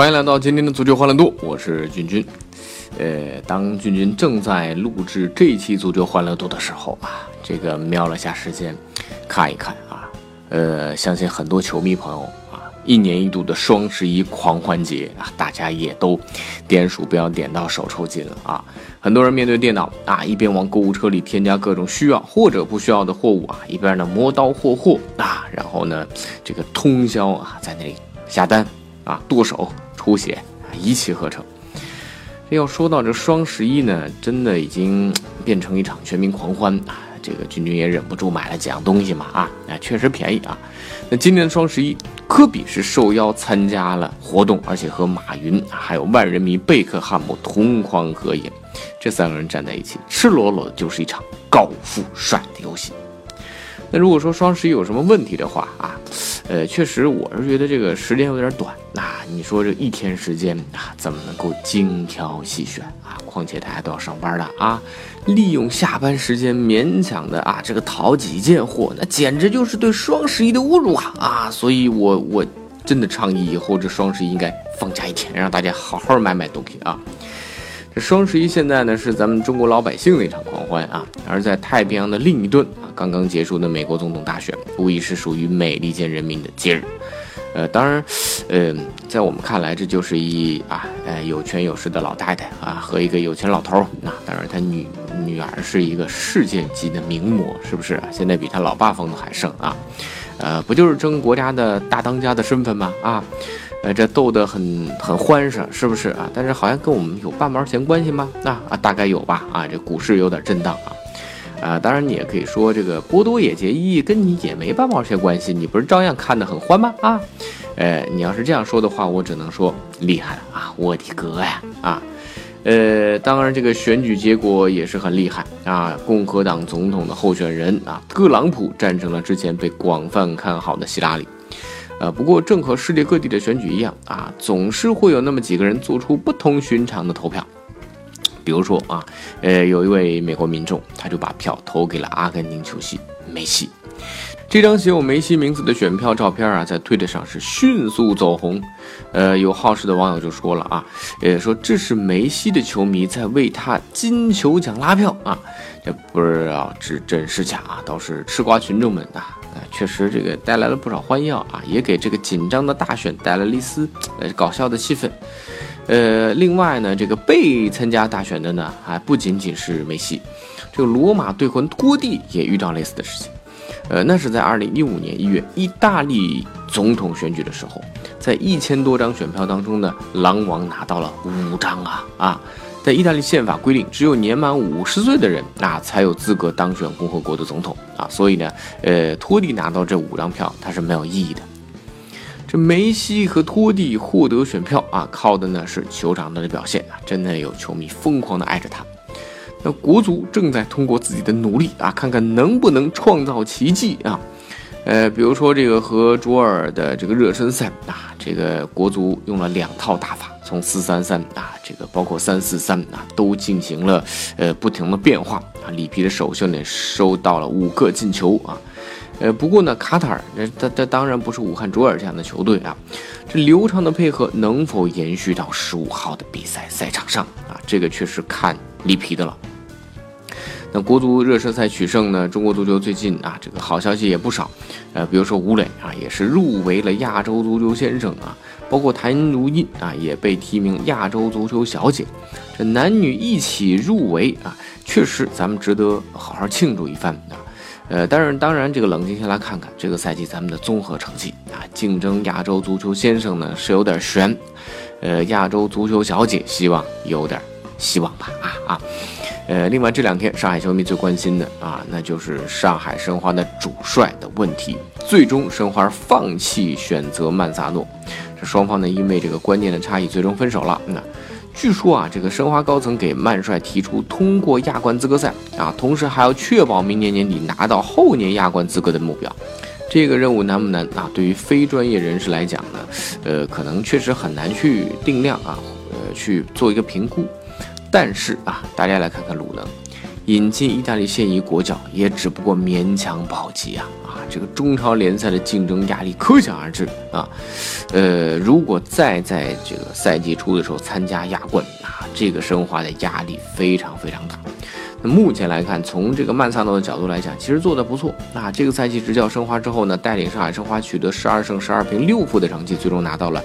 欢迎来到今天的足球欢乐多，我是君君。呃，当君君正在录制这一期足球欢乐多的时候啊，这个瞄了下时间，看一看啊，呃，相信很多球迷朋友啊，一年一度的双十一狂欢节啊，大家也都点鼠标点到手抽筋了啊。很多人面对电脑啊，一边往购物车里添加各种需要或者不需要的货物啊，一边呢磨刀霍霍啊，然后呢这个通宵啊在那里下单啊剁手。出血一气呵成。这要说到这双十一呢，真的已经变成一场全民狂欢啊！这个君君也忍不住买了几样东西嘛啊，那确实便宜啊。那今年的双十一，科比是受邀参加了活动，而且和马云还有万人迷贝克汉姆同框合影，这三个人站在一起，赤裸裸的就是一场高富帅的游戏。那如果说双十一有什么问题的话啊，呃，确实我是觉得这个时间有点短。那你说这一天时间啊，怎么能够精挑细选啊？况且大家都要上班的啊，利用下班时间勉强的啊，这个淘几件货，那简直就是对双十一的侮辱啊啊！所以我我真的倡议以后这双十一应该放假一天，让大家好好买买东西啊。这双十一现在呢是咱们中国老百姓的一场狂欢啊，而在太平洋的另一端，刚刚结束的美国总统大选，无疑是属于美利坚人民的节日。呃，当然，呃，在我们看来，这就是一啊，呃，有权有势的老太太啊，和一个有钱老头儿。那当然，他女女儿是一个世界级的名模，是不是？现在比他老爸风度还盛啊！呃，不就是争国家的大当家的身份吗？啊！呃，这斗得很很欢实，是不是啊？但是好像跟我们有半毛钱关系吗？那啊，大概有吧。啊，这股市有点震荡啊。啊，当然你也可以说这个波多野结衣跟你也没半毛钱关系，你不是照样看得很欢吗？啊，呃，你要是这样说的话，我只能说厉害了啊，我的哥呀！啊，呃，当然这个选举结果也是很厉害啊，共和党总统的候选人啊，特朗普战胜了之前被广泛看好的希拉里。呃，不过正和世界各地的选举一样啊，总是会有那么几个人做出不同寻常的投票。比如说啊，呃，有一位美国民众，他就把票投给了阿根廷球星梅西。这张写有梅西名字的选票照片啊，在推特上是迅速走红。呃，有好事的网友就说了啊，呃，说这是梅西的球迷在为他金球奖拉票啊，这不知道是真是假啊，倒是吃瓜群众们啊。确实这个带来了不少欢笑啊，也给这个紧张的大选带来了一丝呃搞笑的气氛。呃，另外呢，这个被参加大选的呢，还不仅仅是梅西，这个罗马队魂托蒂也遇到类似的事情。呃，那是在二零一五年一月意大利总统选举的时候，在一千多张选票当中呢，狼王拿到了五张啊啊！在意大利宪法规定，只有年满五十岁的人啊才有资格当选共和国的总统啊，所以呢，呃，托蒂拿到这五张票，他是没有意义的。这梅西和托蒂获得选票啊，靠的呢是酋长的表现啊，真的有球迷疯狂的爱着他。那国足正在通过自己的努力啊，看看能不能创造奇迹啊。呃，比如说这个和卓尔的这个热身赛啊，这个国足用了两套打法。从四三三啊，这个包括三四三啊，都进行了呃不停的变化啊。里皮的首秀呢收到了五个进球啊，呃不过呢卡塔尔这这这当然不是武汉卓尔这样的球队啊，这流畅的配合能否延续到十五号的比赛赛场上啊？这个确实看里皮的了。那国足热身赛取胜呢？中国足球最近啊，这个好消息也不少，呃，比如说吴磊啊，也是入围了亚洲足球先生啊。包括谭如茵啊，也被提名亚洲足球小姐，这男女一起入围啊，确实咱们值得好好庆祝一番啊。呃，但是，当然，这个冷静下来看看这个赛季咱们的综合成绩啊，竞争亚洲足球先生呢是有点悬，呃，亚洲足球小姐希望有点希望吧啊啊。呃，另外这两天上海球迷最关心的啊，那就是上海申花的主帅的问题。最终申花放弃选择曼萨诺，这双方呢因为这个观念的差异最终分手了。那据说啊，这个申花高层给曼帅提出通过亚冠资格赛啊，同时还要确保明年年底拿到后年亚冠资格的目标。这个任务难不难啊？对于非专业人士来讲呢，呃，可能确实很难去定量啊，呃，去做一个评估。但是啊，大家来看看鲁能引进意大利现役国脚，也只不过勉强保级啊啊！这个中超联赛的竞争压力可想而知啊。呃，如果再在这个赛季初的时候参加亚冠啊，这个申花的压力非常非常大。那目前来看，从这个曼萨诺的角度来讲，其实做的不错。那这个赛季执教申花之后呢，带领上海申花取得十二胜十二平六负的成绩，最终拿到了。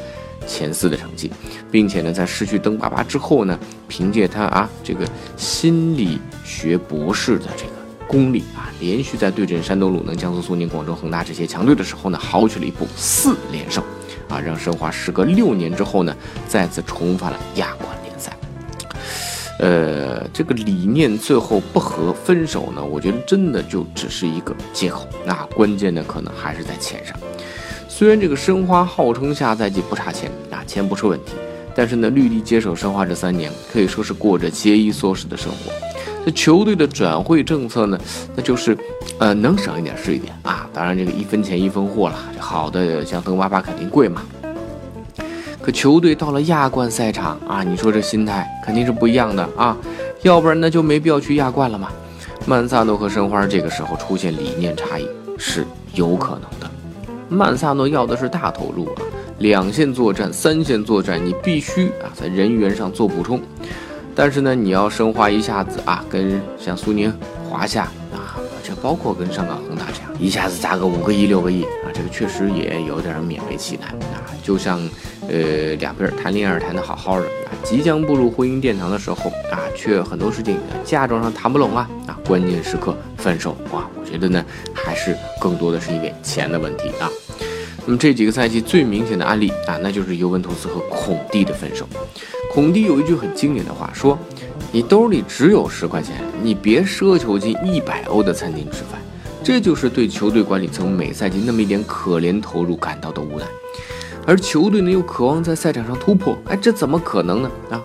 前四的成绩，并且呢，在失去登巴巴之后呢，凭借他啊这个心理学博士的这个功力啊，连续在对阵山东鲁能、江苏苏宁、广州恒大这些强队的时候呢，豪取了一部四连胜，啊，让申花时隔六年之后呢，再次重返了亚冠联赛。呃，这个理念最后不合分手呢，我觉得真的就只是一个借口，那关键的可能还是在钱上。虽然这个申花号称下赛季不差钱啊，钱不是问题，但是呢，绿地接手申花这三年可以说是过着节衣缩食的生活。这球队的转会政策呢，那就是，呃，能省一点是一点啊。当然，这个一分钱一分货了，这好的像登巴巴肯定贵嘛。可球队到了亚冠赛场啊，你说这心态肯定是不一样的啊，要不然那就没必要去亚冠了嘛。曼萨诺和申花这个时候出现理念差异是有可能的。曼萨诺要的是大投入啊，两线作战、三线作战，你必须啊在人员上做补充。但是呢，你要申花一下子啊，跟像苏宁、华夏啊，这包括跟上港恒大这样，一下子砸个五个亿、六个亿啊，这个确实也有点勉为其难啊。就像呃两个人谈恋爱谈得好好的啊，即将步入婚姻殿堂的时候啊，却很多事情嫁妆上谈不拢啊啊，关键时刻分手哇。觉得呢，还是更多的是因为钱的问题啊。那么这几个赛季最明显的案例啊，那就是尤文图斯和孔蒂的分手。孔蒂有一句很经典的话，说：“你兜里只有十块钱，你别奢求进一百欧的餐厅吃饭。”这就是对球队管理层每赛季那么一点可怜投入感到的无奈。而球队呢，又渴望在赛场上突破，哎，这怎么可能呢？啊！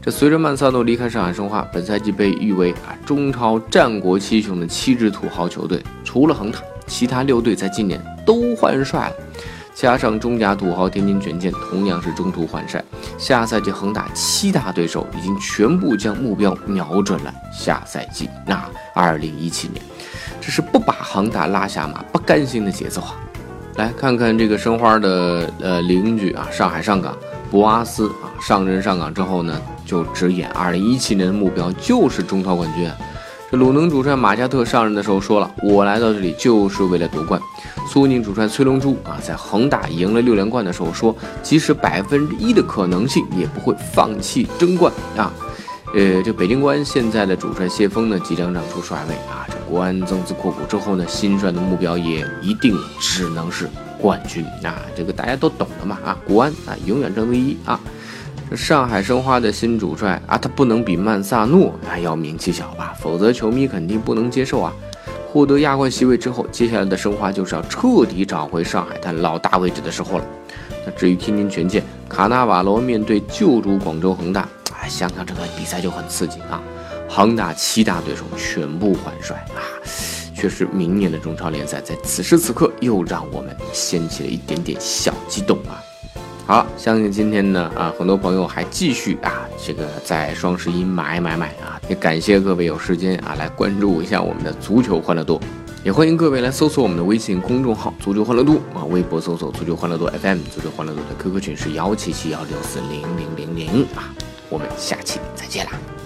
这随着曼萨诺离开上海申花，本赛季被誉为啊中超战国七雄的七支土豪球队，除了恒大，其他六队在今年都换帅了。加上中甲土豪天津权健同样是中途换帅，下赛季恒大七大对手已经全部将目标瞄准了下赛季那二零一七年，这是不把恒大拉下马不甘心的节奏啊！来看看这个申花的呃邻居啊，上海上港博阿斯啊，上任上港之后呢。就直言，二零一七年的目标就是中超冠军。鲁能主帅马加特上任的时候说了，我来到这里就是为了夺冠。苏宁主帅崔龙洙啊，在恒大赢了六连冠的时候说，即使百分之一的可能性，也不会放弃争冠啊。呃，这北京国安现在的主帅谢峰呢，即将让出帅位啊。这国安增资扩股之后呢，新帅的目标也一定只能是冠军啊。这个大家都懂的嘛啊，国安啊，永远争第一啊。这上海申花的新主帅啊，他不能比曼萨诺还要名气小吧？否则球迷肯定不能接受啊。获得亚冠席位之后，接下来的申花就是要彻底找回上海滩老大位置的时候了。那至于天津权健卡纳瓦罗面对旧主广州恒大，哎，想想这个比赛就很刺激啊。恒大七大对手全部换帅啊，确实明年的中超联赛在此时此刻又让我们掀起了一点点小激动啊。好，相信今天呢啊，很多朋友还继续啊，这个在双十一买买买啊，也感谢各位有时间啊来关注一下我们的足球欢乐多，也欢迎各位来搜索我们的微信公众号足球欢乐多啊，微博搜索足球欢乐多 FM，足球欢乐多的 QQ 群是幺七七幺六四零零零零啊，我们下期再见啦。